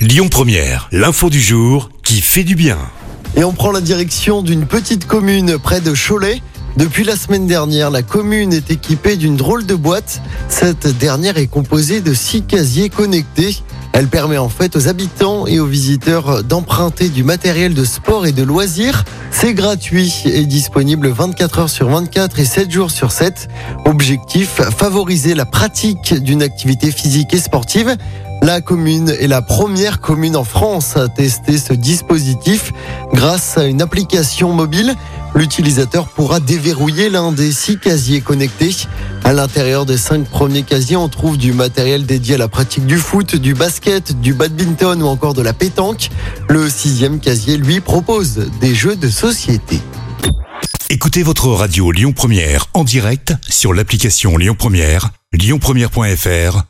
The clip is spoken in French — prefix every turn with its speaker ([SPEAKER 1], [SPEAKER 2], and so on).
[SPEAKER 1] Lyon Première, l'info du jour qui fait du bien.
[SPEAKER 2] Et on prend la direction d'une petite commune près de Cholet. Depuis la semaine dernière, la commune est équipée d'une drôle de boîte. Cette dernière est composée de six casiers connectés. Elle permet en fait aux habitants et aux visiteurs d'emprunter du matériel de sport et de loisirs. C'est gratuit et disponible 24 heures sur 24 et 7 jours sur 7. Objectif, favoriser la pratique d'une activité physique et sportive. La commune est la première commune en France à tester ce dispositif grâce à une application mobile. L'utilisateur pourra déverrouiller l'un des six casiers connectés. À l'intérieur des cinq premiers casiers, on trouve du matériel dédié à la pratique du foot, du basket, du badminton ou encore de la pétanque. Le sixième casier, lui, propose des jeux de société.
[SPEAKER 1] Écoutez votre radio Lyon Première en direct sur l'application Lyon Première, lyonpremière.fr